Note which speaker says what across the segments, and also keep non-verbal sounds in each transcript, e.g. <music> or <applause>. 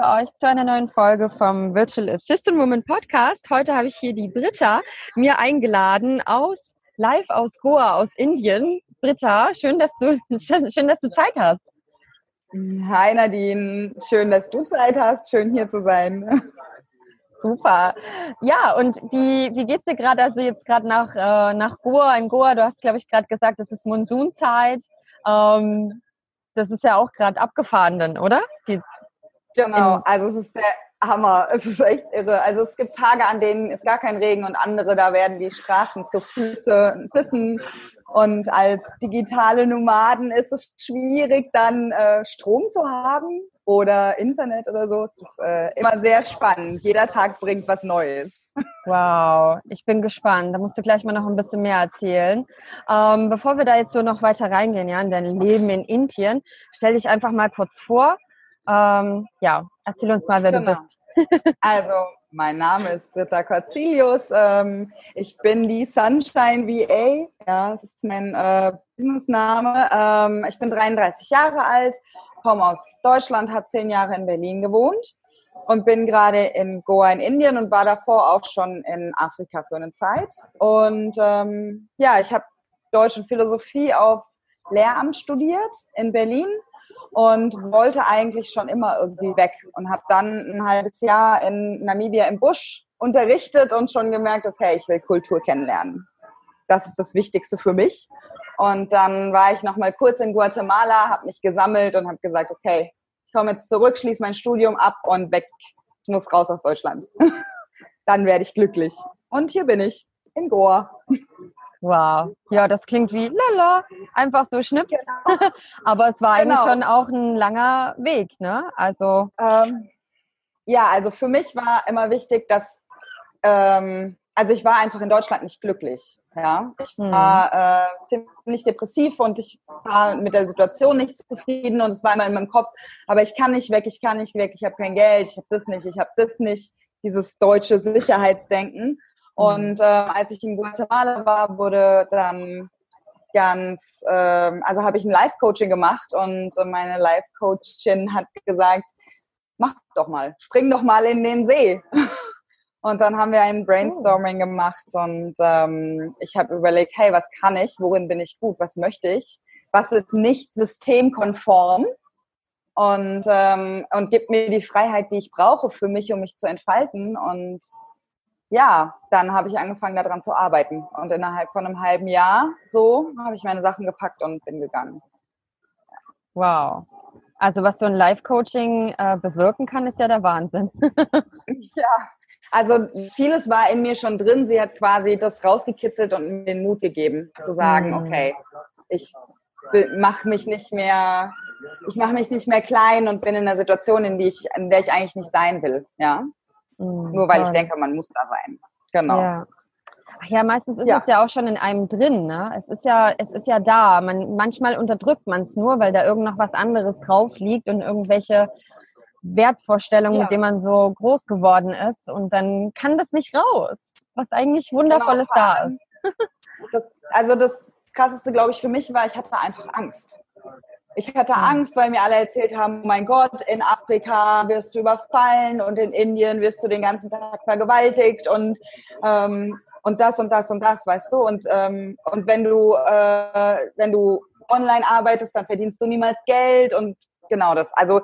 Speaker 1: Begrüße euch zu einer neuen Folge vom Virtual Assistant Woman Podcast. Heute habe ich hier die Britta mir eingeladen aus live aus Goa, aus Indien. Britta, schön, dass du <laughs> schön, dass du Zeit hast.
Speaker 2: Hi Nadine, schön, dass du Zeit hast, schön hier zu sein.
Speaker 1: Super. Ja, und wie, wie es dir gerade? Also jetzt gerade nach, äh, nach Goa, in Goa, du hast, glaube ich, gerade gesagt, es ist Monsunzeit. Ähm, das ist ja auch gerade abgefahren dann, oder? Die,
Speaker 2: genau, also es ist der Hammer. Es ist echt irre. Also es gibt Tage, an denen ist gar kein Regen und andere, da werden die Straßen zu Füße, Füssen. Und als digitale Nomaden ist es schwierig, dann äh, Strom zu haben oder Internet oder so. Es ist äh, immer sehr spannend. Jeder Tag bringt was Neues.
Speaker 1: Wow, ich bin gespannt. Da musst du gleich mal noch ein bisschen mehr erzählen. Ähm, bevor wir da jetzt so noch weiter reingehen, ja, in dein Leben in Indien, stell dich einfach mal kurz vor. Ähm, ja, erzähl uns mal, wer genau. du bist. <laughs>
Speaker 2: also, mein Name ist Britta Corzilius. Ähm, ich bin die Sunshine VA. Ja, das ist mein äh, Businessname. Ähm, ich bin 33 Jahre alt, komme aus Deutschland, habe zehn Jahre in Berlin gewohnt und bin gerade in Goa in Indien und war davor auch schon in Afrika für eine Zeit. Und ähm, ja, ich habe Deutsch und Philosophie auf Lehramt studiert in Berlin und wollte eigentlich schon immer irgendwie weg und habe dann ein halbes Jahr in Namibia im Busch unterrichtet und schon gemerkt, okay, ich will Kultur kennenlernen. Das ist das Wichtigste für mich. Und dann war ich noch mal kurz in Guatemala, habe mich gesammelt und habe gesagt, okay, ich komme jetzt zurück, schließe mein Studium ab und weg. Ich muss raus aus Deutschland. <laughs> dann werde ich glücklich. Und hier bin ich in Goa.
Speaker 1: Wow. Ja, das klingt wie lala, einfach so schnips. Genau. <laughs> Aber es war genau. eigentlich schon auch ein langer Weg, ne? Also.
Speaker 2: Ähm, ja, also für mich war immer wichtig, dass, ähm, also ich war einfach in Deutschland nicht glücklich. Ja, ich hm. war äh, ziemlich depressiv und ich war mit der Situation nicht zufrieden und es war immer in meinem Kopf, aber ich kann nicht weg, ich kann nicht weg, ich habe kein Geld, ich habe das nicht, ich habe das nicht, dieses deutsche Sicherheitsdenken. Und äh, als ich in Guatemala war, wurde dann ganz, äh, also habe ich ein Live-Coaching gemacht und meine Live-Coachin hat gesagt, mach doch mal, spring doch mal in den See. <laughs> Und dann haben wir ein Brainstorming oh. gemacht und ähm, ich habe überlegt, hey, was kann ich, worin bin ich gut, was möchte ich, was ist nicht systemkonform und, ähm, und gibt mir die Freiheit, die ich brauche für mich, um mich zu entfalten. Und ja, dann habe ich angefangen daran zu arbeiten. Und innerhalb von einem halben Jahr so habe ich meine Sachen gepackt und bin gegangen.
Speaker 1: Wow. Also was so ein Live-Coaching äh, bewirken kann, ist ja der Wahnsinn. <laughs>
Speaker 2: ja, also vieles war in mir schon drin. Sie hat quasi das rausgekitzelt und mir den Mut gegeben, zu sagen, mhm. okay, ich mache mich nicht mehr, ich mache mich nicht mehr klein und bin in einer Situation, in, die ich, in der ich eigentlich nicht sein will. Ja. Mhm, Nur weil toll. ich denke, man muss da sein. Genau.
Speaker 1: Ja. Ach ja, meistens ist ja. es ja auch schon in einem drin, ne? Es ist ja, es ist ja da. Man, manchmal unterdrückt man es nur, weil da irgend noch was anderes drauf liegt und irgendwelche Wertvorstellungen, ja. mit denen man so groß geworden ist. Und dann kann das nicht raus, was eigentlich Wundervolles genau, da ist.
Speaker 2: Das, also das Krasseste, glaube ich, für mich war, ich hatte einfach Angst. Ich hatte Angst, weil mir alle erzählt haben, oh mein Gott, in Afrika wirst du überfallen und in Indien wirst du den ganzen Tag vergewaltigt und, ähm, und das und das und das, weißt du? Und, ähm, und wenn du, äh, wenn du online arbeitest, dann verdienst du niemals Geld und genau das. Also,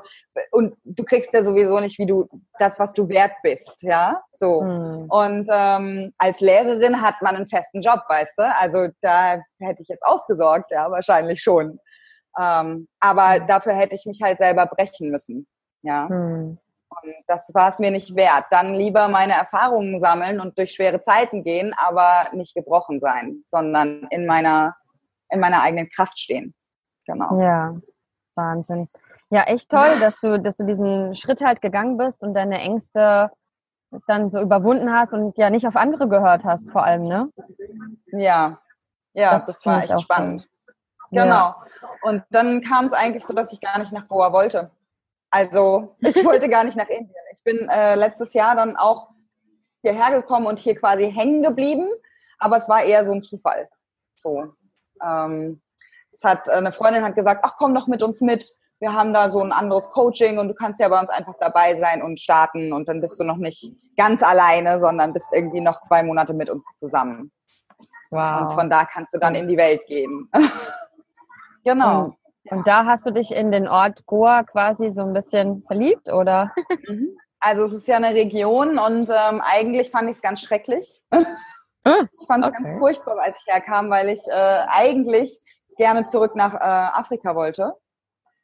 Speaker 2: und du kriegst ja sowieso nicht, wie du das, was du wert bist, ja, so. Mhm. Und ähm, als Lehrerin hat man einen festen Job, weißt du? Also da hätte ich jetzt ausgesorgt, ja, wahrscheinlich schon. Ähm, aber mhm. dafür hätte ich mich halt selber brechen müssen. Ja. Mhm. Und das war es mir nicht wert. Dann lieber meine Erfahrungen sammeln und durch schwere Zeiten gehen, aber nicht gebrochen sein, sondern in meiner, in meiner eigenen Kraft stehen.
Speaker 1: Genau. Ja, Wahnsinn. Ja, echt toll, dass du, dass du diesen Schritt halt gegangen bist und deine Ängste es dann so überwunden hast und ja nicht auf andere gehört hast, vor allem, ne?
Speaker 2: Ja, ja, das, das war echt spannend. Cool. Genau. Ja. Und dann kam es eigentlich so, dass ich gar nicht nach Goa wollte. Also <laughs> ich wollte gar nicht nach Indien. Ich bin äh, letztes Jahr dann auch hierher gekommen und hier quasi hängen geblieben, aber es war eher so ein Zufall. So. Ähm, es hat äh, eine Freundin hat gesagt, ach komm doch mit uns mit. Wir haben da so ein anderes Coaching und du kannst ja bei uns einfach dabei sein und starten und dann bist du noch nicht ganz alleine, sondern bist irgendwie noch zwei Monate mit uns zusammen. Wow. Und von da kannst du dann in die Welt gehen. <laughs>
Speaker 1: genau. Und, und, da hast du dich in den Ort Goa quasi so ein bisschen verliebt, oder? <laughs>
Speaker 2: Mhm. Also es ist ja eine Region und ähm, eigentlich fand ich es ganz schrecklich. Ah, <laughs> ich fand es okay. ganz furchtbar, als ich herkam, weil ich äh, eigentlich gerne zurück nach äh, Afrika wollte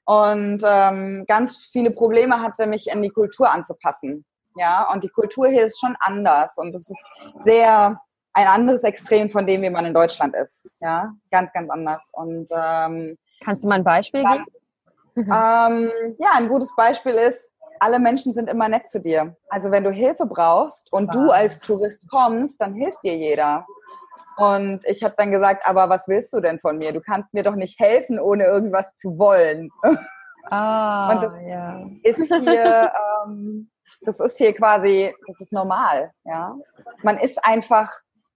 Speaker 2: und ähm, ganz viele Probleme hatte, mich in die Kultur anzupassen. Ja, und die Kultur hier ist schon anders und es ist sehr ein anderes Extrem von dem, wie man in Deutschland ist. Ja, ganz, ganz anders. Und ähm,
Speaker 1: kannst du mal ein Beispiel dann,
Speaker 2: geben? ähm, ja, ein gutes Beispiel ist, alle Menschen sind immer nett zu dir. Also wenn du Hilfe brauchst und du als Tourist kommst, dann hilft dir jeder. Und ich habe dann gesagt, aber was willst du denn von mir? Du kannst mir doch nicht helfen, ohne irgendwas zu wollen.
Speaker 1: Ah, <laughs>
Speaker 2: und das
Speaker 1: ja.
Speaker 2: ist hier, ähm, das ist hier quasi, das ist normal, ja. Man ist einfach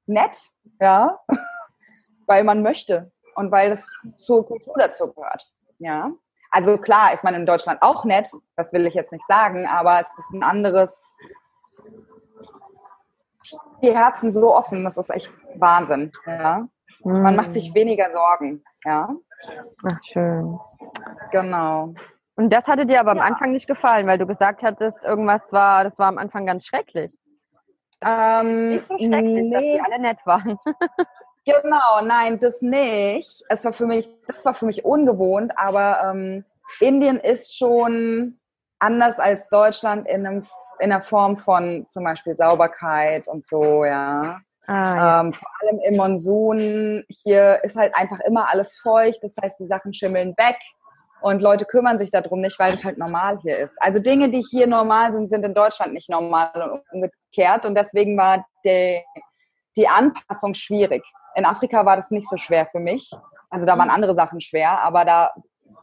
Speaker 2: nett, ja, <laughs> weil man möchte und weil das zur Kultur dazu gehört, ja. Also klar ist man in Deutschland auch nett, das will ich jetzt nicht sagen, aber es ist ein anderes, die Herzen so offen, das ist echt Wahnsinn. Ja? Man macht sich mm. weniger Sorgen. Ja?
Speaker 1: Ach, schön.
Speaker 2: Genau.
Speaker 1: Und das hatte dir aber am Anfang nicht gefallen, weil du gesagt hattest, irgendwas war, das war am Anfang ganz schrecklich.
Speaker 2: Ähm,
Speaker 1: nicht so schrecklich, nee. dass die alle nett waren.
Speaker 2: genau, nein, das nicht. Es war für mich, das war für mich ungewohnt, aber ähm, Indien ist schon anders als Deutschland in einem in der Form von zum Beispiel Sauberkeit und so, ja. Ah, ja. Ähm, vor allem im Monsun. Hier ist halt einfach immer alles feucht, das heißt, die Sachen schimmeln weg und Leute kümmern sich darum nicht, weil es halt normal hier ist. Also Dinge, die hier normal sind, sind in Deutschland nicht normal und umgekehrt und deswegen war die, die Anpassung schwierig. In Afrika war das nicht so schwer für mich. Also da waren andere Sachen schwer, aber da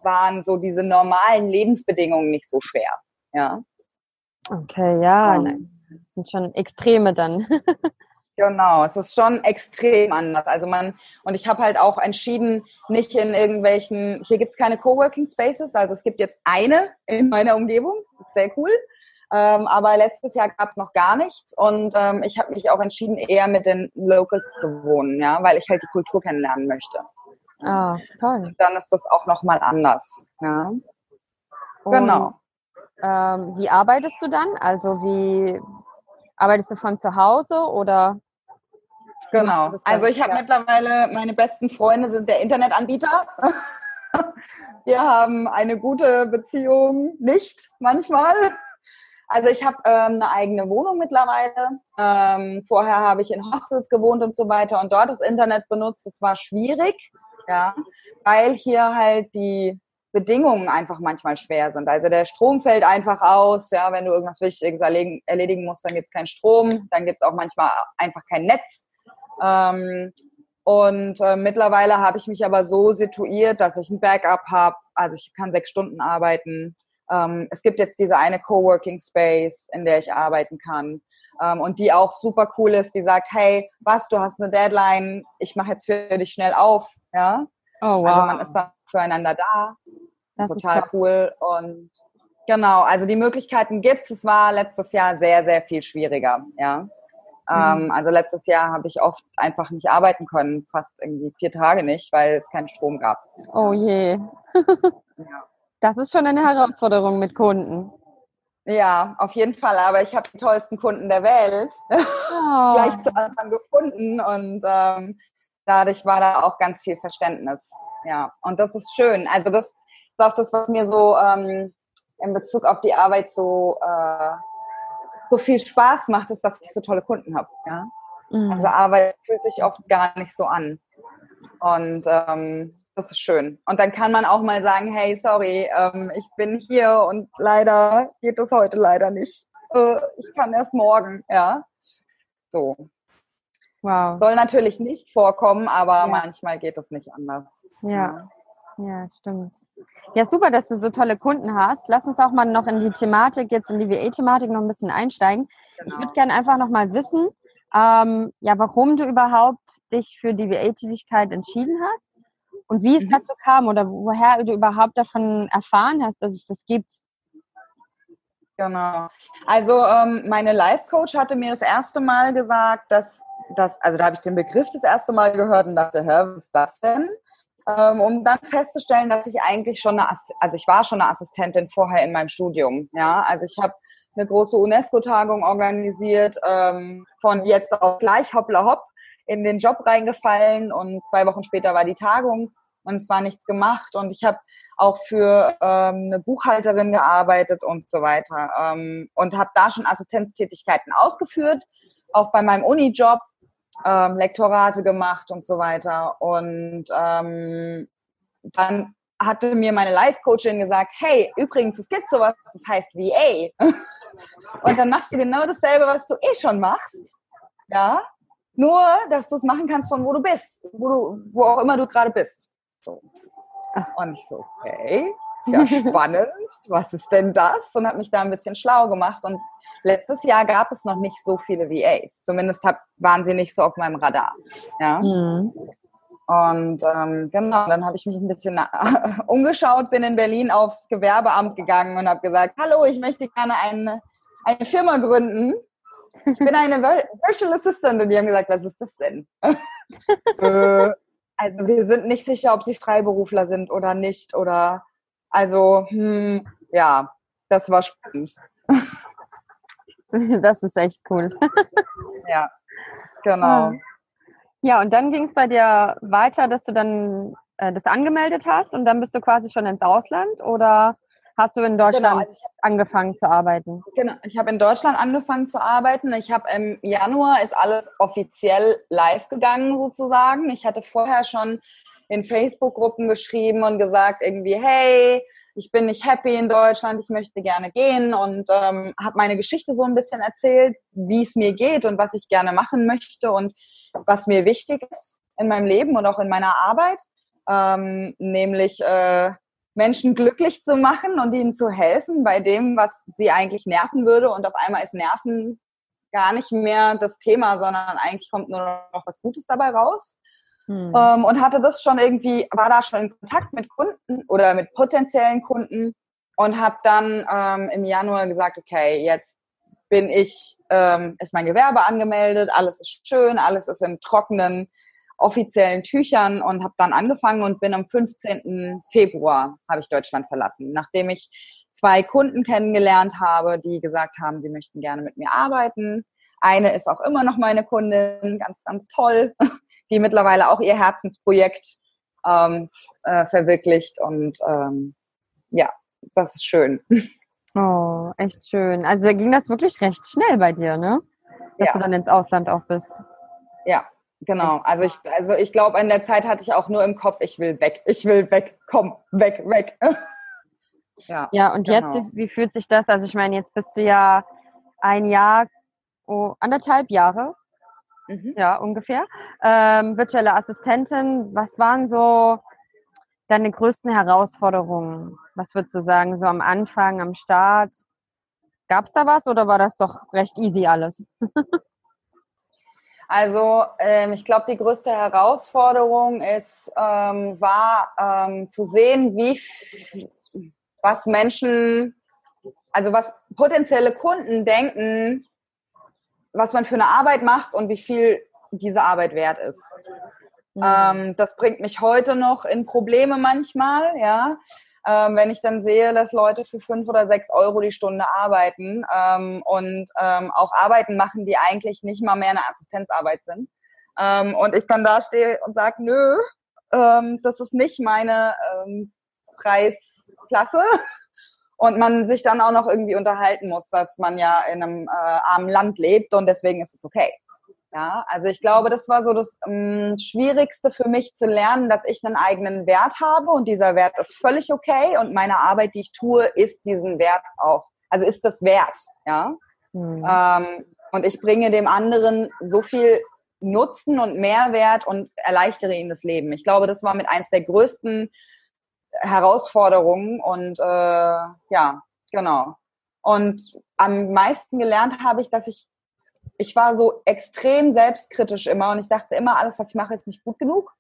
Speaker 2: waren so diese normalen Lebensbedingungen nicht so schwer. Ja.
Speaker 1: Okay, ja, um, sind schon Extreme dann. <laughs>
Speaker 2: Genau, es ist schon extrem anders. Also man, und ich habe halt auch entschieden, nicht in irgendwelchen, hier gibt es keine Coworking Spaces, also es gibt jetzt eine in meiner Umgebung, sehr cool. Ähm, aber letztes Jahr gab es noch gar nichts und ähm, ich habe mich auch entschieden, eher mit den Locals zu wohnen, ja, weil ich halt die Kultur kennenlernen möchte.
Speaker 1: Ah, toll. Und
Speaker 2: dann ist das auch nochmal anders, ja. Genau.
Speaker 1: Ähm, wie arbeitest du dann? Also wie arbeitest du von zu Hause oder?
Speaker 2: Genau. Also ich habe mittlerweile, meine besten Freunde sind der Internetanbieter. <laughs> Wir haben eine gute Beziehung, nicht manchmal. Also ich habe ähm, eine eigene Wohnung mittlerweile. Ähm, vorher habe ich in Hostels gewohnt und so weiter und dort das Internet benutzt. Das war schwierig, ja, weil hier halt die Bedingungen einfach manchmal schwer sind. Also der Strom fällt einfach aus, ja, wenn du irgendwas Wichtiges erledigen, musst, dann gibt es keinen Strom, dann gibt es auch manchmal einfach kein Netz. Ähm, und äh, mittlerweile habe ich mich aber so situiert, dass ich ein Backup habe, also ich kann sechs Stunden arbeiten. Ähm, es gibt jetzt diese eine Coworking Space, in der ich arbeiten kann. Ähm, und die auch super cool ist, die sagt, hey, was, du hast eine Deadline, ich mache jetzt für dich schnell auf, ja. Oh, wow. Also man ist dann füreinander da. Das Total cool. Und genau, also die Möglichkeiten gibt es. Es war letztes Jahr sehr, sehr viel schwieriger, ja. Ähm, mhm. also letztes Jahr habe ich oft einfach nicht arbeiten können, fast irgendwie vier Tage nicht, weil es keinen Strom gab.
Speaker 1: Oh je. <laughs> ja. Das ist schon eine Herausforderung mit Kunden.
Speaker 2: Ja, auf jeden Fall. Aber ich habe die tollsten Kunden der Welt oh. <laughs> gleich zu Anfang gefunden und ähm, dadurch war da auch ganz viel Verständnis ja. Und das ist schön. Also das ist auch das, was mir so ähm, in Bezug auf die Arbeit so äh, so viel Spaß macht, ist, dass ich so tolle Kunden habe. Ja? Mhm. Also Arbeit fühlt sich oft gar nicht so an. Und ähm, das ist schön. Und dann kann man auch mal sagen, hey, sorry, ähm, ich bin hier und leider geht das heute leider nicht. Äh, ich kann erst morgen, ja. So. Wow. Soll natürlich nicht vorkommen, aber ja. manchmal geht es nicht anders.
Speaker 1: Ja. ja. Stimmt. Ja, super, dass du so tolle Kunden hast. Lass uns auch mal noch in die Thematik, jetzt in die WE-Thematik noch ein bisschen einsteigen. Genau. Ich würde gerne einfach noch mal wissen, ähm, ja, warum du überhaupt dich für die WA-Tätigkeit entschieden hast und wie es mhm. dazu kam oder woher du überhaupt davon erfahren hast, dass es das gibt.
Speaker 2: Genau. Also ähm, meine Life-Coach hatte mir das erste Mal gesagt, dass das, also da habe ich den Begriff das erste Mal gehört und dachte, hä, was ist das denn? Ähm, um dann festzustellen, dass ich eigentlich schon eine, also ich war schon eine Assistentin vorher in meinem Studium. Ja, also ich habe eine große UNESCO-Tagung organisiert, ähm, von jetzt auch gleich hoppla hopp in den Job reingefallen und zwei Wochen später war die Tagung und es war nichts gemacht und ich habe auch für ähm, eine Buchhalterin gearbeitet und so weiter ähm, und habe da schon Assistenztätigkeiten ausgeführt, auch bei meinem Uni-Job ähm, Lektorate gemacht und so weiter und ähm, dann hatte mir meine Life-Coachin gesagt, hey, übrigens, es gibt sowas, das heißt VA. <laughs> Und dann machst du genau dasselbe, was du eh schon machst. Ja. Nur, dass du es machen kannst von wo du bist, wo du, wo auch immer du gerade bist. So. Und ich so, okay, ja <laughs> spannend. was ist denn das? Und habe mich da ein bisschen schlau gemacht. Und letztes Jahr gab es noch nicht so viele VAs. Zumindest hab, waren sie nicht so auf meinem Radar. Ja. Mhm. Und ähm, genau, dann habe ich mich ein bisschen <laughs> umgeschaut, bin in Berlin aufs Gewerbeamt gegangen und habe gesagt, hallo, ich möchte gerne eine, eine Firma gründen. Ich bin eine <laughs> Virtual Assistant und die haben gesagt, was ist das denn? äh, also wir sind nicht sicher, ob sie Freiberufler sind oder nicht oder also hm, ja, das war spannend. <laughs>
Speaker 1: Das ist echt cool. <laughs>
Speaker 2: Ja, genau.
Speaker 1: Ah. Ja, und dann ging es bei dir weiter, dass du dann äh, das angemeldet hast und dann bist du quasi schon ins Ausland oder hast du in Deutschland genau, also hab, angefangen zu arbeiten?
Speaker 2: Genau, ich habe in Deutschland angefangen zu arbeiten. Ich habe im Januar ist alles offiziell live gegangen sozusagen. Ich hatte vorher schon in Facebook-Gruppen geschrieben und gesagt irgendwie, hey, ich bin nicht happy in Deutschland, ich möchte gerne gehen und ähm, habe meine Geschichte so ein bisschen erzählt, wie es mir geht und was ich gerne machen möchte und was mir wichtig ist in meinem Leben und auch in meiner Arbeit, ähm, nämlich äh, Menschen glücklich zu machen und ihnen zu helfen bei dem, was sie eigentlich nerven würde. Und auf einmal ist Nerven gar nicht mehr das Thema, sondern eigentlich kommt nur noch was Gutes dabei raus. Hm. Ähm, und hatte das schon irgendwie, war da schon in Kontakt mit Kunden oder mit potenziellen Kunden und habe dann ähm, im Januar gesagt, okay, jetzt bin ich, ähm, ist mein Gewerbe angemeldet, alles ist schön, alles ist in trockenen offiziellen Tüchern und habe dann angefangen und bin am 15. Februar habe ich Deutschland verlassen, nachdem ich zwei Kunden kennengelernt habe, die gesagt haben, sie möchten gerne mit mir arbeiten. Eine ist auch immer noch meine Kundin, ganz, ganz toll, die mittlerweile auch ihr Herzensprojekt ähm, äh, verwirklicht und ähm, ja, das ist schön. <laughs>
Speaker 1: Oh, echt schön. Also ging das wirklich recht schnell bei dir, ne? Dass ja. du dann ins Ausland auch bist.
Speaker 2: Ja, genau. Also ich, also ich glaube, in der Zeit hatte ich auch nur im Kopf, ich will weg, ich will weg, komm, weg, weg. <laughs>
Speaker 1: ja, ja, und genau. jetzt, wie fühlt sich das? Also ich meine, jetzt bist du ja ein Jahr, oh, anderthalb Jahre, mhm. ja, ungefähr, ähm, virtuelle Assistentin. Was waren so deine größten Herausforderungen? Was würdest du sagen, so am Anfang, am Start? Gab es da was oder war das doch recht easy alles? <laughs>
Speaker 2: also ähm, ich glaube, die größte Herausforderung ist, ähm, war ähm, zu sehen, wie was Menschen, also was potenzielle Kunden denken, was man für eine Arbeit macht und wie viel diese Arbeit wert ist. Mhm. Ähm, das bringt mich heute noch in Probleme manchmal, ja. Ähm, wenn ich dann sehe, dass Leute für fünf oder sechs Euro die Stunde arbeiten ähm, und ähm, auch Arbeiten machen, die eigentlich nicht mal mehr eine Assistenzarbeit sind. Ähm, und ich dann da stehe und sage, nö, ähm, das ist nicht meine ähm, Preisklasse. Und man sich dann auch noch irgendwie unterhalten muss, dass man ja in einem äh, armen Land lebt und deswegen ist es okay. Ja, also ich glaube, das war so das ähm, Schwierigste für mich zu lernen, dass ich einen eigenen Wert habe und dieser Wert ist völlig okay und meine Arbeit, die ich tue, ist diesen Wert auch, also ist das wert, ja. Mhm. Ähm, und ich bringe dem anderen so viel Nutzen und Mehrwert und erleichtere ihm das Leben. Ich glaube, das war mit eins der größten Herausforderungen und äh, ja, genau. Und am meisten gelernt habe ich, dass ich ich war so extrem selbstkritisch immer und ich dachte immer, alles, was ich mache, ist nicht gut genug.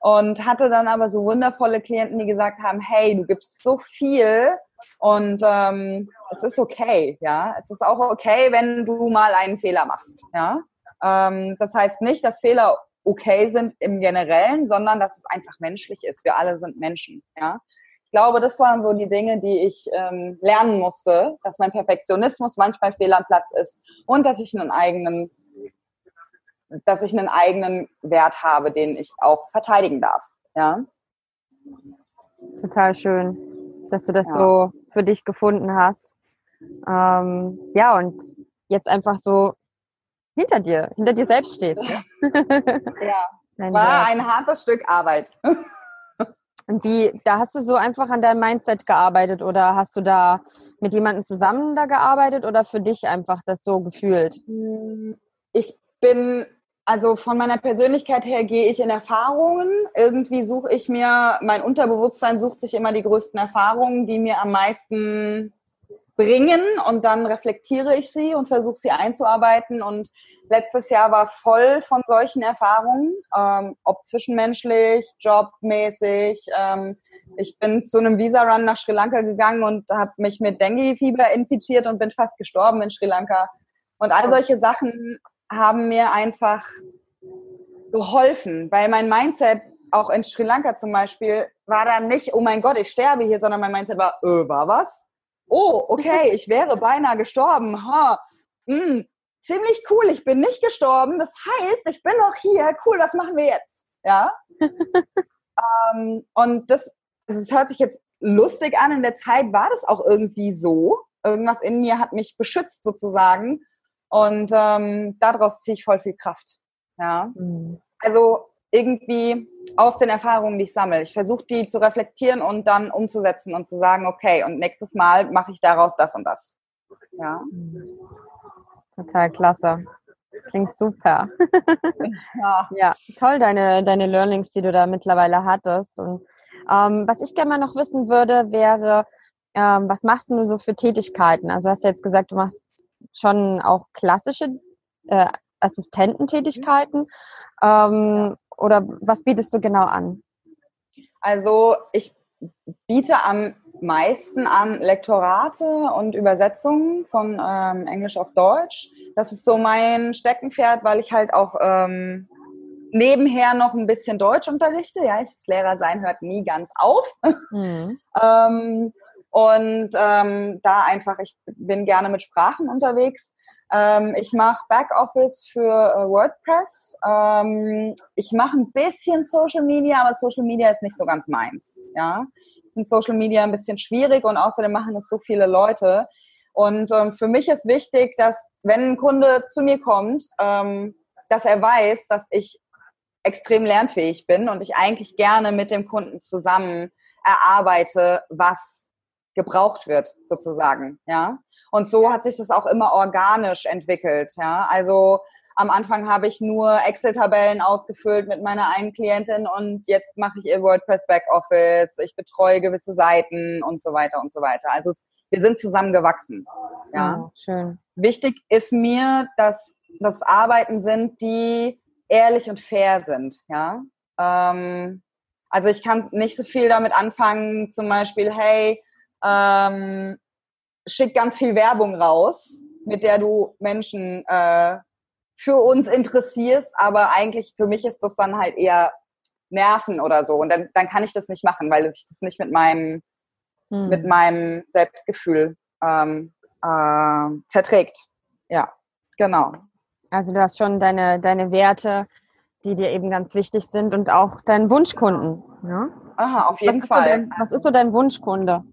Speaker 2: Und hatte dann aber so wundervolle Klienten, die gesagt haben, hey, du gibst so viel und ähm, es ist okay, ja. Es ist auch okay, wenn du mal einen Fehler machst, ja. Ähm, das heißt nicht, dass Fehler okay sind im Generellen, sondern dass es einfach menschlich ist. Wir alle sind Menschen, ja ich glaube, das waren so die Dinge, die ich ähm, lernen musste, dass mein Perfektionismus manchmal fehl am Platz ist und dass ich einen eigenen, dass ich einen eigenen Wert habe, den ich auch verteidigen darf. Ja.
Speaker 1: Total schön, dass du das ja. so für dich gefunden hast. Ähm, ja, und jetzt einfach so hinter dir, hinter dir selbst stehst.
Speaker 2: ja, <laughs> <laughs> war ein hartes Stück Arbeit. <laughs>
Speaker 1: Und wie, da hast du so einfach an deinem Mindset gearbeitet oder hast du da mit jemandem zusammen da gearbeitet oder für dich einfach das so gefühlt?
Speaker 2: Ich bin, also von meiner Persönlichkeit her gehe ich in Erfahrungen. Irgendwie suche ich mir, mein Unterbewusstsein sucht sich immer die größten Erfahrungen, die mir am meisten bringen und dann reflektiere ich sie und versuche sie einzuarbeiten und letztes Jahr war voll von solchen Erfahrungen, ähm, ob zwischenmenschlich, jobmäßig. Ähm, ich bin zu einem Visa-Run nach Sri Lanka gegangen und habe mich mit Dengue-Fieber infiziert und bin fast gestorben in Sri Lanka. Und all solche Sachen haben mir einfach geholfen, weil mein Mindset auch in Sri Lanka zum Beispiel war dann nicht, oh mein Gott, ich sterbe hier, sondern mein Mindset war, äh, war was? Oh, okay, ich wäre beinahe gestorben. Ha, mh, hm, ziemlich cool, ich bin nicht gestorben. Das heißt, ich bin noch hier. Cool, was machen wir jetzt? Ja. <laughs> ähm, und das, es hört sich jetzt lustig an. In der Zeit war das auch irgendwie so. Irgendwas in mir hat mich beschützt sozusagen. Und ähm, daraus ziehe ich voll viel Kraft. Ja. Mhm. Also irgendwie aus den Erfahrungen, die ich sammle. Ich versuche die zu reflektieren und dann umzusetzen und zu sagen, okay, und nächstes Mal mache ich daraus das und das. Ja.
Speaker 1: Total klasse. Klingt super. <laughs> ja. ja, toll, deine, deine Learnings, die du da mittlerweile hattest. Und ähm, was ich gerne mal noch wissen würde, wäre, ähm, was machst du so für Tätigkeiten? Also hast du jetzt gesagt, du machst schon auch klassische äh, Assistententätigkeiten. Ähm, ja. Oder was bietest du genau an?
Speaker 2: Also ich biete am meisten an Lektorate und Übersetzungen von ähm, Englisch auf Deutsch. Das ist so mein Steckenpferd, weil ich halt auch ähm, nebenher noch ein bisschen Deutsch unterrichte. Ja, ich, das Lehrer sein hört nie ganz auf. Mhm. <laughs> ähm, und ähm, da einfach, ich bin gerne mit Sprachen unterwegs. Ähm, ich mache Backoffice für äh, WordPress. Ähm, ich mache ein bisschen Social Media, aber Social Media ist nicht so ganz meins. Ja, finde Social Media ein bisschen schwierig und außerdem machen es so viele Leute. Und ähm, für mich ist wichtig, dass wenn ein Kunde zu mir kommt, ähm, dass er weiß, dass ich extrem lernfähig bin und ich eigentlich gerne mit dem Kunden zusammen erarbeite, was gebraucht wird, sozusagen, ja. Und so hat sich das auch immer organisch entwickelt, ja. Also am Anfang habe ich nur Excel-Tabellen ausgefüllt mit meiner einen Klientin und jetzt mache ich ihr WordPress Backoffice, ich betreue gewisse Seiten und so weiter und so weiter. Also es, wir sind zusammengewachsen. Ja. Oh, schön. Wichtig ist mir, dass das Arbeiten sind, die ehrlich und fair sind. Ja. Ähm, also ich kann nicht so viel damit anfangen, zum Beispiel, hey, ähm, schick ganz viel Werbung raus, mit der du Menschen äh, für uns interessierst, aber eigentlich für mich ist das dann halt eher Nerven oder so. Und dann, dann kann ich das nicht machen, weil sich das nicht mit meinem, hm. mit meinem Selbstgefühl ähm, äh, verträgt. Ja, genau.
Speaker 1: Also du hast schon deine, deine Werte, die dir eben ganz wichtig sind und auch deinen Wunschkunden. Ja?
Speaker 2: Aha, auf jeden
Speaker 1: was
Speaker 2: Fall.
Speaker 1: So dein, was ist so dein Wunschkunde?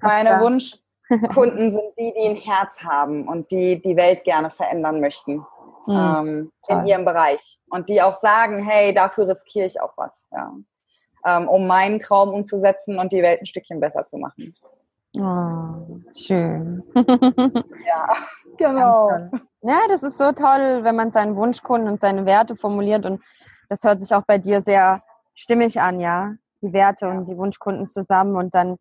Speaker 2: Meine Wunschkunden <laughs> sind die, die ein Herz haben und die die Welt gerne verändern möchten mhm. ähm, in ihrem Bereich. Und die auch sagen, hey, dafür riskiere ich auch was, ja. ähm, um meinen Traum umzusetzen und die Welt ein Stückchen besser zu machen.
Speaker 1: Oh, schön. <laughs>
Speaker 2: ja, <laughs> genau.
Speaker 1: Ja, das ist so toll, wenn man seinen Wunschkunden und seine Werte formuliert und das hört sich auch bei dir sehr stimmig an, ja. Die Werte und die Wunschkunden zusammen und dann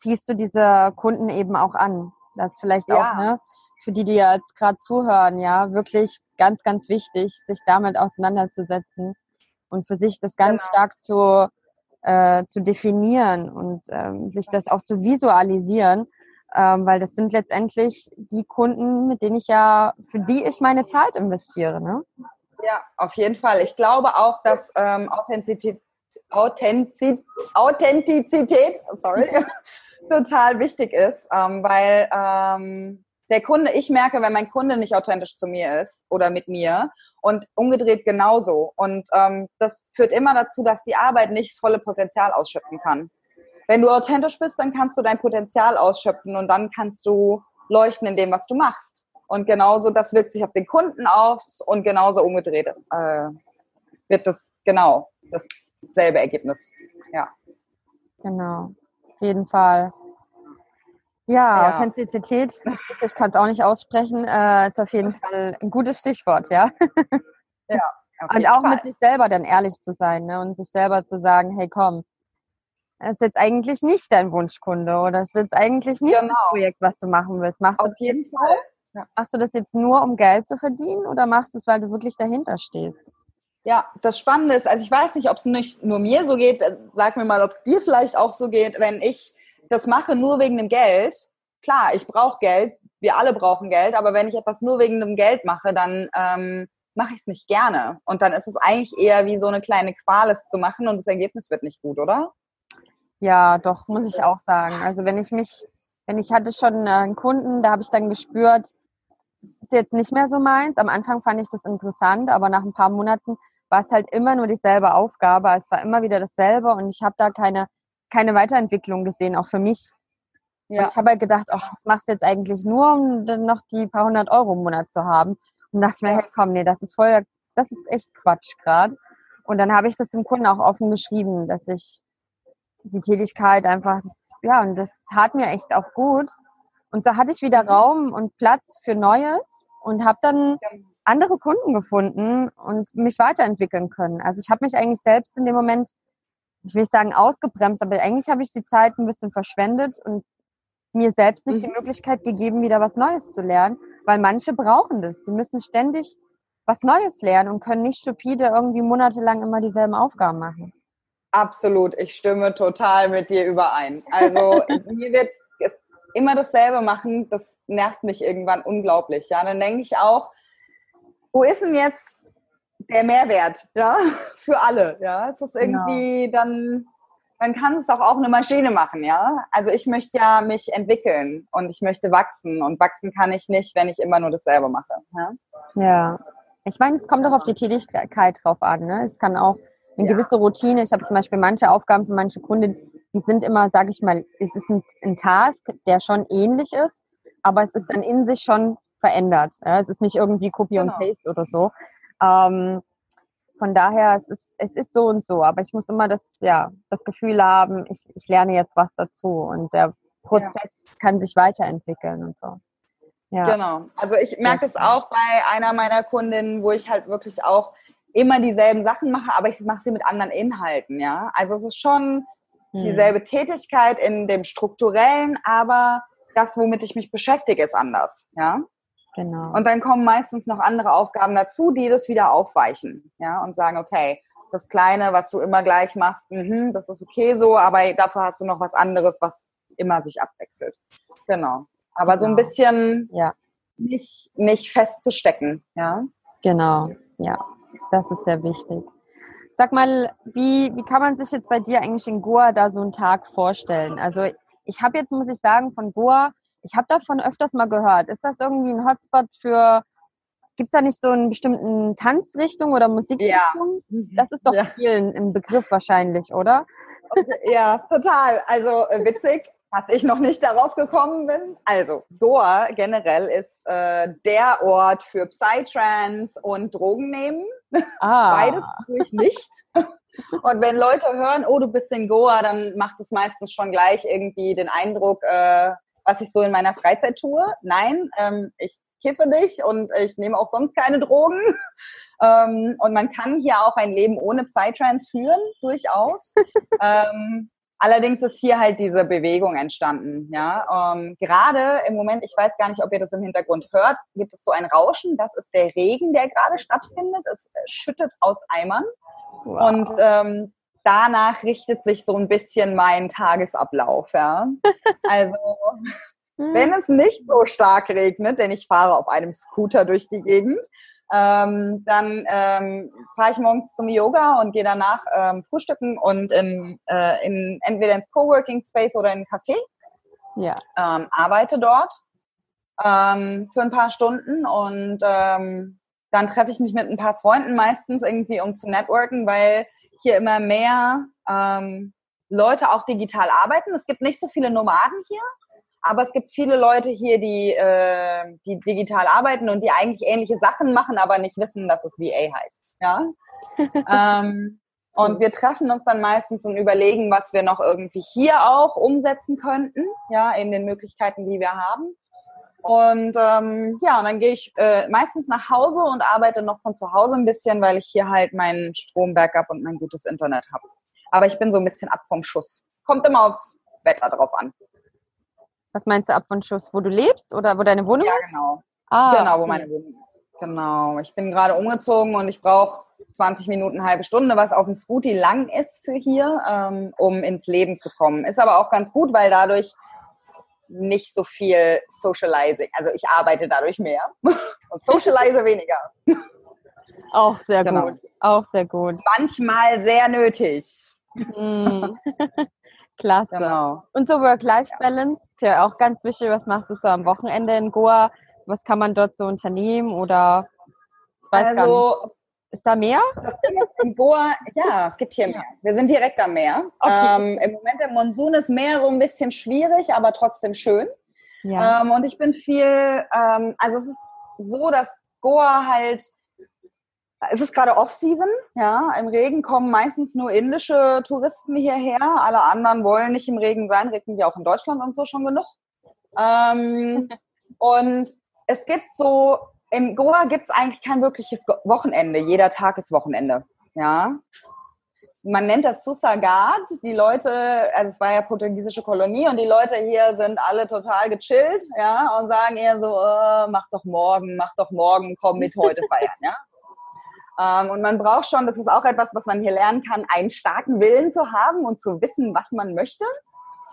Speaker 1: ziehst du diese Kunden eben auch an. Das ist vielleicht ja. auch, ne, für die, die jetzt gerade zuhören, ja, wirklich ganz, ganz wichtig, sich damit auseinanderzusetzen und für sich das ganz genau. stark zu, äh, zu definieren und ähm, sich das auch zu visualisieren, ähm, weil das sind letztendlich die Kunden, mit denen ich ja, für die ich meine Zeit investiere, ne?
Speaker 2: Ja, auf jeden Fall. Ich glaube auch, dass ähm, Authentizität, Authentizität, Authentizität sorry, <laughs> total wichtig ist, ähm, weil ähm, der Kunde, ich merke, wenn mein Kunde nicht authentisch zu mir ist oder mit mir und umgedreht genauso. Und ähm, das führt immer dazu, dass die Arbeit nicht das volle Potenzial ausschöpfen kann. Wenn du authentisch bist, dann kannst du dein Potenzial ausschöpfen und dann kannst du leuchten in dem, was du machst. Und genauso, das wirkt sich auf den Kunden aus und genauso umgedreht äh, wird das genau dasselbe Ergebnis. Ja.
Speaker 1: Genau, jeden Fall. Ja, ja. Authentizität, ich kann es auch nicht aussprechen, äh, ist auf jeden Fall ein gutes Stichwort, ja. Ja. Und auch Fall. mit sich selber dann ehrlich zu sein ne? und sich selber zu sagen, hey komm, das ist jetzt eigentlich nicht dein Wunschkunde oder das ist jetzt eigentlich nicht genau. das Projekt, was du machen willst. Machst
Speaker 2: auf jeden Fall.
Speaker 1: Ja. Machst du das jetzt nur, um Geld zu verdienen oder machst du es, weil du wirklich dahinter stehst?
Speaker 2: Ja, das Spannende ist, also ich weiß nicht, ob es nicht nur mir so geht, äh, sag mir mal, ob es dir vielleicht auch so geht, wenn ich das mache nur wegen dem Geld. Klar, ich brauche Geld, wir alle brauchen Geld, aber wenn ich etwas nur wegen dem Geld mache, dann ähm, mache ich es nicht gerne. Und dann ist es eigentlich eher wie so eine kleine Qual, es zu machen und das Ergebnis wird nicht gut, oder?
Speaker 1: Ja, doch, muss ich auch sagen. Also wenn ich mich, wenn ich hatte schon äh, einen Kunden, da habe ich dann gespürt, das ist jetzt nicht mehr so meins. Am Anfang fand ich das interessant, aber nach ein paar Monaten war es halt immer nur dieselbe Aufgabe. Es war immer wieder dasselbe und ich habe da keine, keine Weiterentwicklung gesehen, auch für mich. Ja. Und ich habe halt gedacht, ach, das machst du jetzt eigentlich nur, um dann noch die paar hundert Euro im Monat zu haben. Und dachte mir, hey, komm, nee, das ist voll, das ist echt Quatsch gerade. Und dann habe ich das dem Kunden auch offen geschrieben, dass ich die Tätigkeit einfach, das, ja, und das tat mir echt auch gut. Und so hatte ich wieder mhm. Raum und Platz für Neues und habe dann andere Kunden gefunden und mich weiterentwickeln können. Also ich habe mich eigentlich selbst in dem Moment, ich will nicht sagen ausgebremst, aber eigentlich habe ich die Zeit ein bisschen verschwendet und mir selbst nicht mhm. die Möglichkeit gegeben, wieder was Neues zu lernen, weil manche brauchen das. Sie müssen ständig was Neues lernen und können nicht stupide irgendwie monatelang immer dieselben Aufgaben machen.
Speaker 2: Absolut, ich stimme total mit dir überein. Also <laughs> mir wird immer dasselbe machen, das nervt mich irgendwann unglaublich. Ja, dann denke ich auch, wo ist denn jetzt der Mehrwert, ja, <laughs> für alle? Ja, es ist genau. irgendwie genau. dann, man kann es auch auch eine Maschine machen, ja. Also ich möchte ja mich entwickeln und ich möchte wachsen und wachsen kann ich nicht, wenn ich immer nur dasselbe mache. Ja.
Speaker 1: ja. Ich meine, es kommt doch auf die Tätigkeit drauf an. Ne? Es kann auch eine ja. gewisse Routine. Ich habe zum Beispiel manche Aufgaben für manche Kunden, die sind immer, sage ich mal, es ist ein, ein, Task, der schon ähnlich ist, aber es ist dann in sich schon verändert. Ja? Es ist nicht irgendwie Copy genau. und Paste oder so. Ähm, von daher, es ist, es ist so und so, aber ich muss immer das, ja, das Gefühl haben, ich, ich lerne jetzt was dazu und der Prozess ja. kann sich weiterentwickeln und so.
Speaker 2: Ja. Genau. Also ich merke es auch bei einer meiner Kundinnen, wo ich halt wirklich auch immer dieselben Sachen mache, aber ich mache sie mit anderen Inhalten, ja. Also es ist schon hm. dieselbe Tätigkeit in dem strukturellen, aber das, womit ich mich beschäftige, ist anders, ja. Genau. Und dann kommen meistens noch andere Aufgaben dazu, die das wieder aufweichen, ja, und sagen, okay, das Kleine, was du immer gleich machst, mh, das ist okay so, aber dafür hast du noch was anderes, was immer sich abwechselt. Genau. Aber genau. so ein genau. bisschen ja. nicht, nicht festzustecken, ja.
Speaker 1: Genau, ja. Das ist sehr wichtig. Sag mal, wie, wie kann man sich jetzt bei dir eigentlich in Goa da so einen Tag vorstellen? Also ich habe jetzt, muss ich sagen, von Goa, ich habe davon öfters mal gehört. Ist das irgendwie ein Hotspot für, gibt es da nicht so einen bestimmten Tanzrichtung oder Musikrichtung? Ja. Das ist doch ja. vielen im Begriff wahrscheinlich, oder?
Speaker 2: Ja, total. Also äh, witzig. was ich noch nicht darauf gekommen bin. Also, Goa generell ist äh, der Ort für Psytrance und Drogen nehmen. Ah. Beides tue ich nicht. Und wenn Leute hören, oh, du bist in Goa, dann macht es meistens schon gleich irgendwie den Eindruck, äh, was ich so in meiner Freizeit tue. Nein, ähm, ich kiffe nicht und ich nehme auch sonst keine Drogen. <laughs> Ähm, und man kann hier auch ein Leben ohne Psytrance führen, durchaus. <laughs> ähm, allerdings ist hier halt diese Bewegung entstanden. Ja, ähm, gerade im Moment, ich weiß gar nicht, ob ihr das im Hintergrund hört, gibt es so ein Rauschen. Das ist der Regen, der gerade stattfindet. Es schüttet aus Eimern. Wow. Und ähm, danach richtet sich so ein bisschen mein Tagesablauf. Ja? <laughs> Also wenn es nicht so stark regnet, denn ich fahre auf einem Scooter durch die Gegend, ähm, dann ähm, fahre ich morgens zum Yoga und gehe danach ähm, frühstücken und in, äh, in entweder ins Coworking Space oder in ein Café. Ja. Ähm, arbeite dort ähm, für ein paar Stunden und ähm, dann treffe ich mich mit ein paar Freunden meistens irgendwie, um zu networken, weil hier immer mehr ähm, Leute auch digital arbeiten. Es gibt nicht so viele Nomaden hier. Aber es gibt viele Leute hier, die, äh, die digital arbeiten und die eigentlich ähnliche Sachen machen, aber nicht wissen, dass es VA heißt. Ja? <laughs> ähm, und wir treffen uns dann meistens und überlegen, was wir noch irgendwie hier auch umsetzen könnten, ja, in den Möglichkeiten, die wir haben. Und ähm, ja, und dann gehe ich äh, meistens nach Hause und arbeite noch von zu Hause ein bisschen, weil ich hier halt meinen Strom-Backup und mein gutes Internet habe. Aber ich bin so ein bisschen ab vom Schuss. Kommt immer aufs Wetter drauf an.
Speaker 1: Was meinst du ab von Schuss? Wo du lebst oder wo deine Wohnung
Speaker 2: ist? Ja, genau. Ah, genau, wo okay. meine Wohnung ist. Genau. Ich bin gerade umgezogen und ich brauche 20 Minuten, eine halbe Stunde, was auf dem Scooty lang ist für hier, ähm, um ins Leben zu kommen. Ist aber auch ganz gut, weil dadurch nicht so viel Socializing. Also ich arbeite dadurch mehr <laughs> und socialize weniger.
Speaker 1: Auch sehr genau. gut. Auch sehr gut.
Speaker 2: Manchmal sehr nötig. Mm. <laughs>
Speaker 1: Klasse. Genau. Und so Work-Life-Balance, ist ja auch ganz wichtig. Was machst du so am Wochenende in Goa? Was kann man dort so unternehmen oder
Speaker 2: also.
Speaker 1: Ist da mehr?
Speaker 2: Das Ding ist in Goa, ja, es gibt hier mehr. Wir sind direkt am Meer. Okay. Ähm, Im Moment im Monsun ist Meer so ein bisschen schwierig, aber trotzdem schön. Ja. Ähm, und ich bin viel, ähm, also es ist so, dass Goa halt es ist gerade Off-Season, ja. Im Regen kommen meistens nur indische Touristen hierher. Alle anderen wollen nicht im Regen sein, regnen ja auch in Deutschland und so schon genug. Ähm, <laughs> und es gibt so, im Goa gibt es eigentlich kein wirkliches Wochenende. Jeder Tag ist Wochenende, ja. Man nennt das Susagat. Die Leute, also es war ja portugiesische Kolonie und die Leute hier sind alle total gechillt, ja, und sagen eher so, oh, mach doch morgen, mach doch morgen, komm mit heute feiern, ja. Ähm, und man braucht schon, das ist auch etwas, was man hier lernen kann, einen starken Willen zu haben und zu wissen, was man möchte.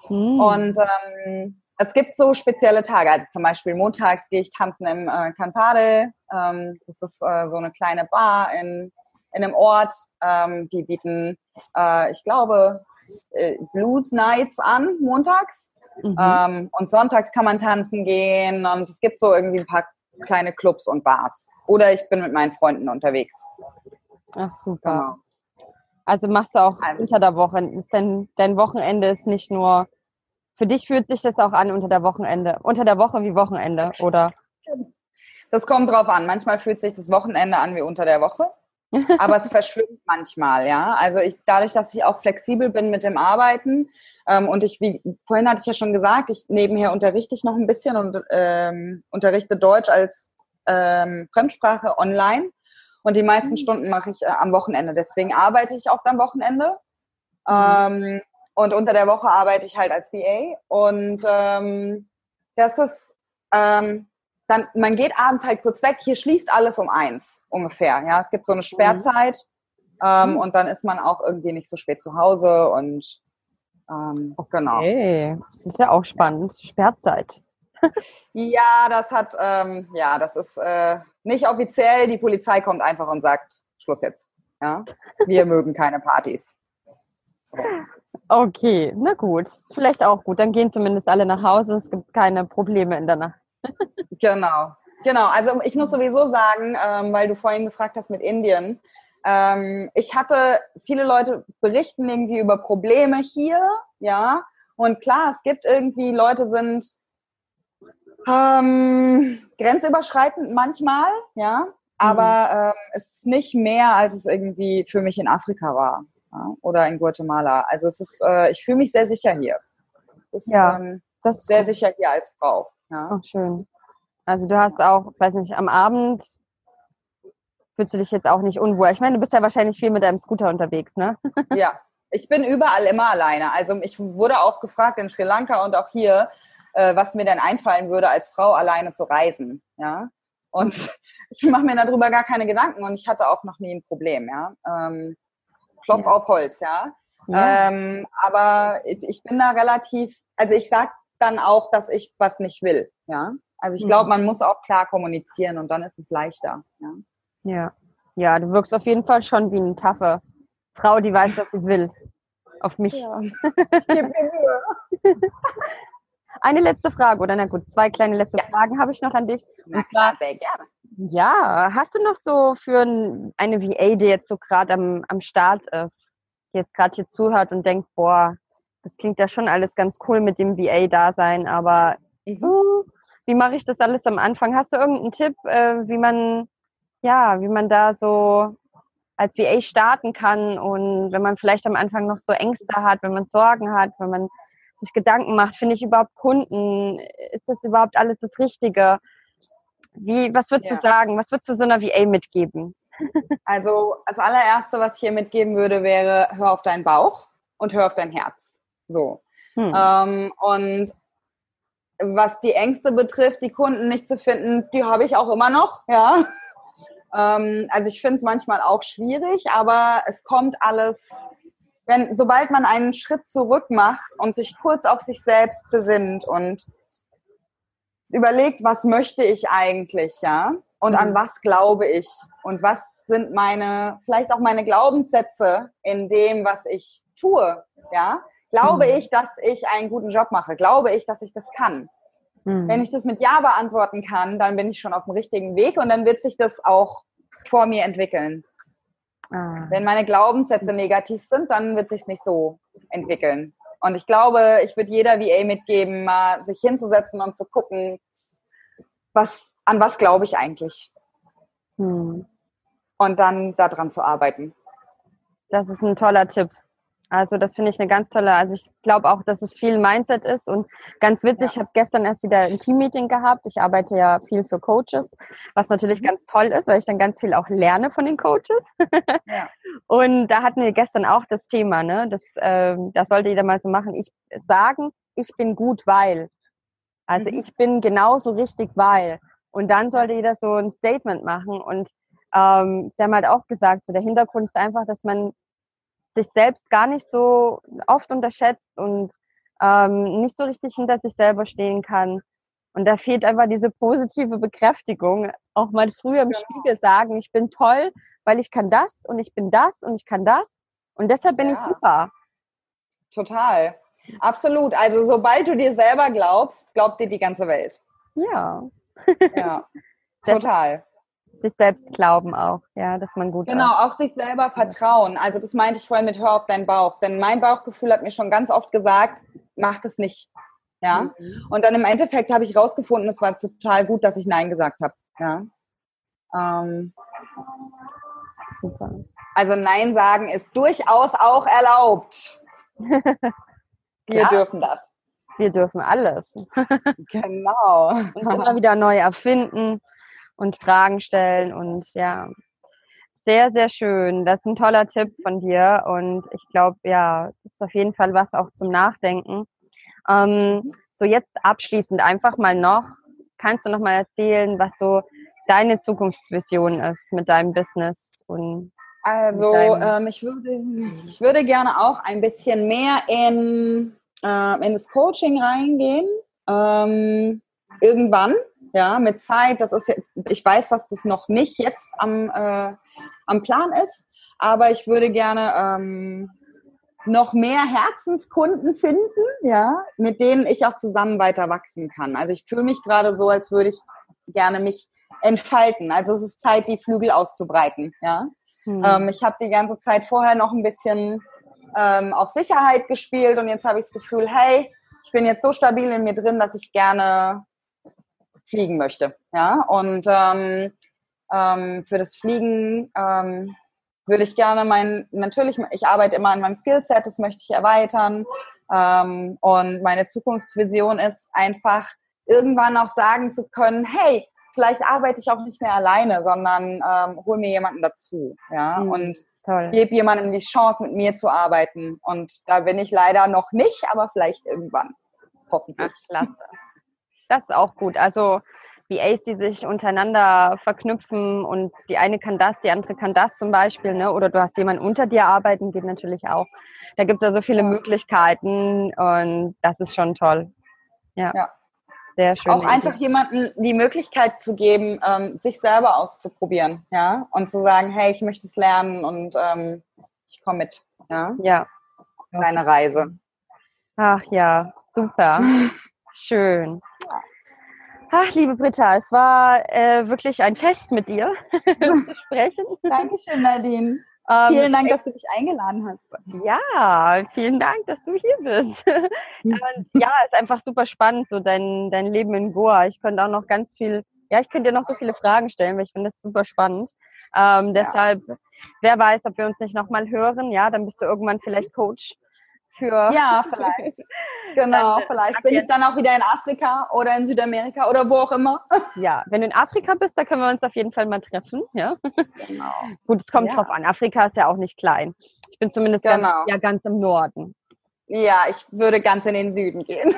Speaker 2: Hm. Und ähm, es gibt so spezielle Tage, also zum Beispiel montags gehe ich tanzen im äh, Cantare. Ähm, das ist äh, so eine kleine Bar in, in einem Ort. Ähm, die bieten, äh, ich glaube, äh, Blues Nights an, montags. Mhm. Ähm, und sonntags kann man tanzen gehen und es gibt so irgendwie ein paar kleine Clubs und Bars. Oder ich bin mit meinen Freunden unterwegs.
Speaker 1: Ach, super. Genau. Also machst du auch also, unter der Woche. Ist dein, dein Wochenende ist nicht nur, für dich fühlt sich das auch an unter der Wochenende. Unter der Woche wie Wochenende, oder?
Speaker 2: Das kommt drauf an. Manchmal fühlt sich das Wochenende an wie unter der Woche. <laughs> aber es verschwimmt manchmal, ja. Also ich, dadurch, dass ich auch flexibel bin mit dem Arbeiten ähm, und ich, wie vorhin hatte ich ja schon gesagt, ich nebenher unterrichte ich noch ein bisschen und ähm, unterrichte Deutsch als ähm, Fremdsprache online und die meisten mhm. Stunden mache ich äh, am Wochenende. Deswegen arbeite ich oft am Wochenende. Mhm. Ähm, und unter der Woche arbeite ich halt als VA. Und ähm, das ist, ähm, dann, man geht abends halt kurz weg. Hier schließt alles um eins ungefähr. Ja, es gibt so eine mhm. Sperrzeit. Ähm, mhm. Und dann ist man auch irgendwie nicht so spät zu Hause und ähm, genau.
Speaker 1: Okay, das ist ja auch spannend. Sperrzeit
Speaker 2: ja, das hat, ähm, ja, das ist äh, nicht offiziell. Die Polizei kommt einfach und sagt, Schluss jetzt. Ja, wir mögen keine Partys.
Speaker 1: So. Okay, na gut. Vielleicht auch gut. Dann gehen zumindest alle nach Hause. Es gibt keine Probleme in der Nacht.
Speaker 2: genau, genau. Also ich muss sowieso sagen, ähm, weil du vorhin gefragt hast mit Indien. Ähm, ich hatte viele Leute berichten irgendwie über Probleme hier, ja, Und klar, es gibt irgendwie, Leute sind ähm, grenzüberschreitend manchmal, ja, aber mhm. ähm, es ist nicht mehr, als es irgendwie für mich in Afrika war ja, oder in Guatemala. Also es ist, äh, ich fühle mich sehr sicher hier.
Speaker 1: Ist, ja, ähm,
Speaker 2: das ist sehr gut. sicher hier als Frau.
Speaker 1: Ja. Ach, schön. Also du hast auch, weiß nicht, am Abend fühlst du dich jetzt auch nicht unwohl. Ich meine, du bist ja wahrscheinlich viel mit deinem Scooter unterwegs, ne? <laughs>
Speaker 2: ja, ich bin überall immer alleine. Also ich wurde auch gefragt in Sri Lanka und auch hier, äh, was mir denn einfallen würde, als Frau alleine zu reisen. Ja. Und <laughs> ich mache mir darüber gar keine Gedanken und ich hatte auch noch nie ein Problem, ja. Ähm, Klopf ja. auf Holz, ja. ja. Ähm, aber ich bin da relativ, also ich sag dann auch, dass ich was nicht will, ja. Also ich glaube, mhm. man muss auch klar kommunizieren und dann ist es leichter, ja.
Speaker 1: Ja. Ja, du wirkst auf jeden Fall schon wie eine taffe Frau, die weiß, was sie will. Auf mich. Ja. <laughs> Ich gebe mir Mühe. Eine letzte Frage, oder na gut, zwei kleine letzte ja. Fragen habe ich noch an dich.
Speaker 2: Na und zwar, sehr gerne.
Speaker 1: Ja, hast du noch so für eine VA, die jetzt so gerade am, am Start ist, die jetzt gerade hier zuhört und denkt, boah, das klingt ja schon alles ganz cool mit dem VA-Dasein, aber mhm. uh, wie mache ich das alles am Anfang? Hast du irgendeinen Tipp, äh, wie man, ja, wie man da so als VA starten kann und wenn man vielleicht am Anfang noch so Ängste hat, wenn man Sorgen hat, wenn man sich Gedanken macht, finde ich überhaupt Kunden, ist das überhaupt alles das Richtige? Wie, was würdest ja. du sagen? Was würdest du so einer VA mitgeben?
Speaker 2: Also als allererste, was ich hier mitgeben würde, wäre, hör auf deinen Bauch und hör auf dein Herz. So. Hm. Ähm, und was die Ängste betrifft, die Kunden nicht zu finden, die habe ich auch immer noch, ja. Ähm, also ich finde es manchmal auch schwierig, aber es kommt alles, wenn, sobald man einen Schritt zurück macht und sich kurz auf sich selbst besinnt und überlegt, was möchte ich eigentlich, ja? Und mhm. an was glaube ich? Und was sind meine, vielleicht auch meine Glaubenssätze in dem, was ich tue, ja? Glaube mhm. ich, dass ich einen guten Job mache? Glaube ich, dass ich das kann? Mhm. Wenn ich das mit Ja beantworten kann, dann bin ich schon auf dem richtigen Weg und dann wird sich das auch vor mir entwickeln. Ah. Wenn meine Glaubenssätze negativ sind, dann wird sich nicht so entwickeln. Und ich glaube, ich würde jeder VA mitgeben, mal sich hinzusetzen und zu gucken, was, an was glaube ich eigentlich? Hm. Und dann daran zu arbeiten.
Speaker 1: Das ist ein toller Tipp. Also das finde ich eine ganz tolle, also ich glaube auch, dass es viel Mindset ist und ganz witzig, ja. ich habe gestern erst wieder ein Teammeeting gehabt. Ich arbeite ja viel für Coaches, was natürlich mhm. ganz toll ist, weil ich dann ganz viel auch lerne von den Coaches. <laughs> Ja. Und da hatten wir gestern auch das Thema, ne? Das, ähm, das sollte jeder mal so machen. Ich sagen, ich bin gut, weil. Also mhm. ich bin genauso richtig, weil. Und dann sollte jeder so ein Statement machen. Und ähm, Sie haben halt auch gesagt, so der Hintergrund ist einfach, dass man sich selbst gar nicht so oft unterschätzt und ähm, nicht so richtig hinter sich selber stehen kann. Und da fehlt einfach diese positive Bekräftigung. Auch mal früher im genau. Spiegel sagen, ich bin toll, weil ich kann das und ich bin das und ich kann das. Und deshalb bin ja. ich super.
Speaker 2: Total. Absolut. Also sobald du dir selber glaubst, glaubt dir die ganze Welt.
Speaker 1: Ja.
Speaker 2: Ja. <laughs> Total
Speaker 1: sich selbst glauben auch, ja, dass man gut
Speaker 2: Genau, auch sich selber vertrauen. Also das meinte ich vorhin mit Hör auf deinen Bauch. Denn mein Bauchgefühl hat mir schon ganz oft gesagt, mach das nicht. Ja. Mhm. Und dann im Endeffekt habe ich rausgefunden, es war total gut, dass ich Nein gesagt habe. Ja. Ähm, Super. Also Nein sagen ist durchaus auch erlaubt. <laughs> Wir ja. dürfen das.
Speaker 1: Wir dürfen alles. <laughs>
Speaker 2: genau.
Speaker 1: Und immer wieder neu erfinden und Fragen stellen und ja, sehr, sehr schön. Das ist ein toller Tipp von dir und ich glaube, ja, das ist auf jeden Fall was auch zum Nachdenken. Ähm, so jetzt abschließend einfach mal noch, kannst du noch mal erzählen, was so deine Zukunftsvision ist mit deinem Business und
Speaker 2: also ähm, ich würde ich würde gerne auch ein bisschen mehr in äh, in das Coaching reingehen ähm, irgendwann ja, mit Zeit. Das ist jetzt, ich weiß, dass das noch nicht jetzt am, äh, am Plan ist, aber ich würde gerne ähm, noch mehr Herzenskunden finden, ja, mit denen ich auch zusammen weiter wachsen kann. Also ich fühle mich gerade so, als würde ich gerne mich entfalten. Also es ist Zeit, die Flügel auszubreiten, ja. Hm. Ähm, ich habe die ganze Zeit vorher noch ein bisschen ähm, auf Sicherheit gespielt und jetzt habe ich das Gefühl, hey, ich bin jetzt so stabil in mir drin, dass ich gerne fliegen möchte. Ja, und ähm, ähm, für das Fliegen ähm, würde ich gerne mein, natürlich, ich arbeite immer an meinem Skillset, das möchte ich erweitern. Ähm, und meine Zukunftsvision ist einfach, irgendwann auch sagen zu können, hey, vielleicht arbeite ich auch nicht mehr alleine, sondern ähm, hol mir jemanden dazu. Ja, mhm, und gebe jemandem die Chance, mit mir zu arbeiten. Und da bin ich leider noch nicht, aber vielleicht irgendwann. Hoffentlich.
Speaker 1: Ach, klasse. Das ist auch gut. Also VAs, die sich untereinander verknüpfen und die eine kann das, die andere kann das zum Beispiel, ne? oder du hast jemanden unter dir arbeiten, geht natürlich auch. Da gibt es ja so viele Möglichkeiten und das ist schon toll. Ja. ja.
Speaker 2: Sehr schön. Auch einfach jemanden die Möglichkeit zu geben, ähm, sich selber auszuprobieren, ja, und zu sagen, hey, ich möchte es lernen und ähm, ich komme mit, ja.
Speaker 1: Ja.
Speaker 2: Deine Reise.
Speaker 1: Ach ja, super. <laughs> Schön. Ach, liebe Britta, es war äh, wirklich ein Fest mit dir <laughs> zu sprechen.
Speaker 2: Dankeschön, Nadine. Ähm, vielen Dank, dass du mich eingeladen hast.
Speaker 1: Ja, vielen Dank, dass du hier bist. <laughs> Und ja, es ist einfach super spannend, so dein, dein Leben in Goa. Ich könnte auch noch ganz viel, ja, ich könnte dir noch so viele Fragen stellen, weil ich finde das super spannend. Ähm, ja. Deshalb, wer weiß, ob wir uns nicht nochmal hören. Ja, dann bist du irgendwann vielleicht Coach für.
Speaker 2: Ja, <laughs> vielleicht. Genau, vielleicht bin ich dann auch wieder in Afrika oder in Südamerika oder wo auch immer. <laughs>
Speaker 1: Ja, wenn du in Afrika bist, da können wir uns auf jeden Fall mal treffen. Ja. Genau. <laughs> Gut, es kommt ja. drauf an. Afrika ist ja auch nicht klein. Ich bin zumindest genau. ganz, ja, ganz im Norden.
Speaker 2: Ja, ich würde ganz in den Süden gehen.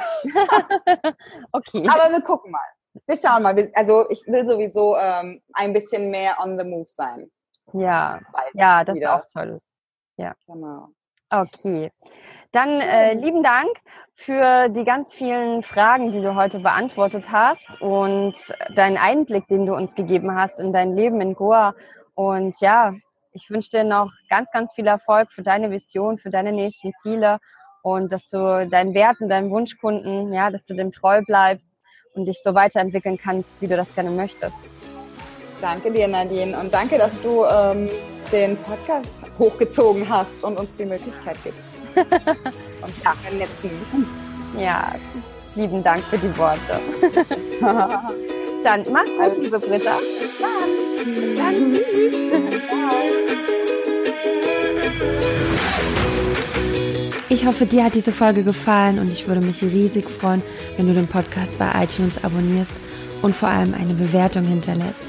Speaker 2: okay. Aber wir gucken mal. Wir schauen mal. Also ich will sowieso ähm, ein bisschen mehr on the move sein.
Speaker 1: Ja, ja, das wieder. ist auch toll. Ja. Genau. Okay. Dann äh, lieben Dank für die ganz vielen Fragen, die du heute beantwortet hast und deinen Einblick, den du uns gegeben hast in dein Leben in Goa. Und ja, ich wünsche dir noch ganz, ganz viel Erfolg für deine Vision, für deine nächsten Ziele und dass du deinen Werten, deinen Wunschkunden, ja, dass du dem treu bleibst und dich so weiterentwickeln kannst, wie du das gerne möchtest.
Speaker 2: Danke dir, Nadine. Und danke, dass du ähm, den Podcast hochgezogen hast und uns die Möglichkeit gibst. <laughs> und ja, vernetzen.
Speaker 1: Ja, lieben Dank für die Worte. <laughs> Dann mach's gut, liebe Britta. Bis dann. Bis
Speaker 3: Ich hoffe, dir hat diese Folge gefallen und ich würde mich riesig freuen, wenn du den Podcast bei iTunes abonnierst und vor allem eine Bewertung hinterlässt.